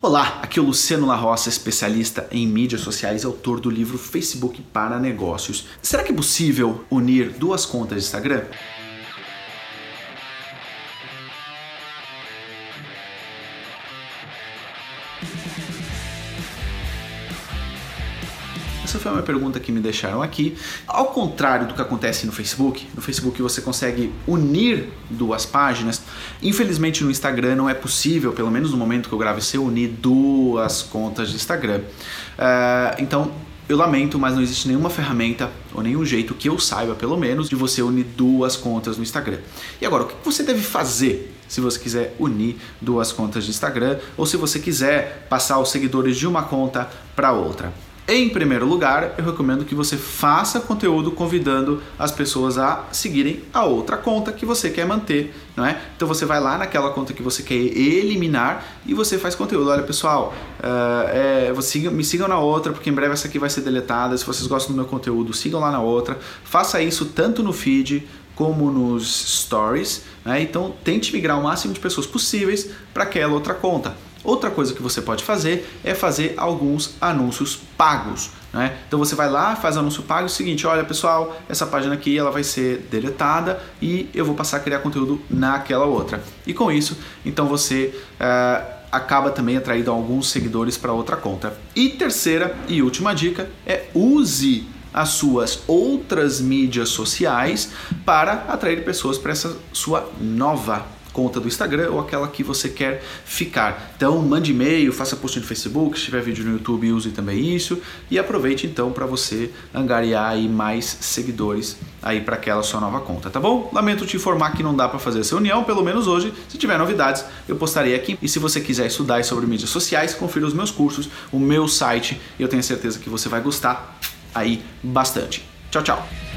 Olá, aqui é o Luciano La Roça, especialista em mídias sociais e autor do livro Facebook para Negócios. Será que é possível unir duas contas de Instagram? Essa foi uma pergunta que me deixaram aqui. Ao contrário do que acontece no Facebook, no Facebook você consegue unir duas páginas. Infelizmente no Instagram não é possível, pelo menos no momento que eu gravo, você unir duas contas de Instagram. Uh, então eu lamento, mas não existe nenhuma ferramenta ou nenhum jeito que eu saiba, pelo menos, de você unir duas contas no Instagram. E agora, o que você deve fazer se você quiser unir duas contas de Instagram ou se você quiser passar os seguidores de uma conta para outra? Em primeiro lugar, eu recomendo que você faça conteúdo convidando as pessoas a seguirem a outra conta que você quer manter, não é? Então você vai lá naquela conta que você quer eliminar e você faz conteúdo. Olha, pessoal, uh, é, você, me sigam na outra porque em breve essa aqui vai ser deletada. Se vocês gostam do meu conteúdo, sigam lá na outra. Faça isso tanto no feed como nos stories. Né? Então tente migrar o máximo de pessoas possíveis para aquela outra conta. Outra coisa que você pode fazer é fazer alguns anúncios pagos. Né? Então você vai lá, faz anúncio pago, é o seguinte, olha pessoal, essa página aqui ela vai ser deletada e eu vou passar a criar conteúdo naquela outra. E com isso, então você uh, acaba também atraindo alguns seguidores para outra conta. E terceira e última dica é use as suas outras mídias sociais para atrair pessoas para essa sua nova conta do Instagram ou aquela que você quer ficar. Então mande e-mail, faça post no Facebook, se tiver vídeo no YouTube use também isso e aproveite então para você angariar aí mais seguidores aí para aquela sua nova conta, tá bom? Lamento te informar que não dá para fazer essa união, pelo menos hoje. Se tiver novidades, eu postarei aqui. E se você quiser estudar sobre mídias sociais, confira os meus cursos, o meu site. Eu tenho certeza que você vai gostar aí bastante. Tchau, tchau.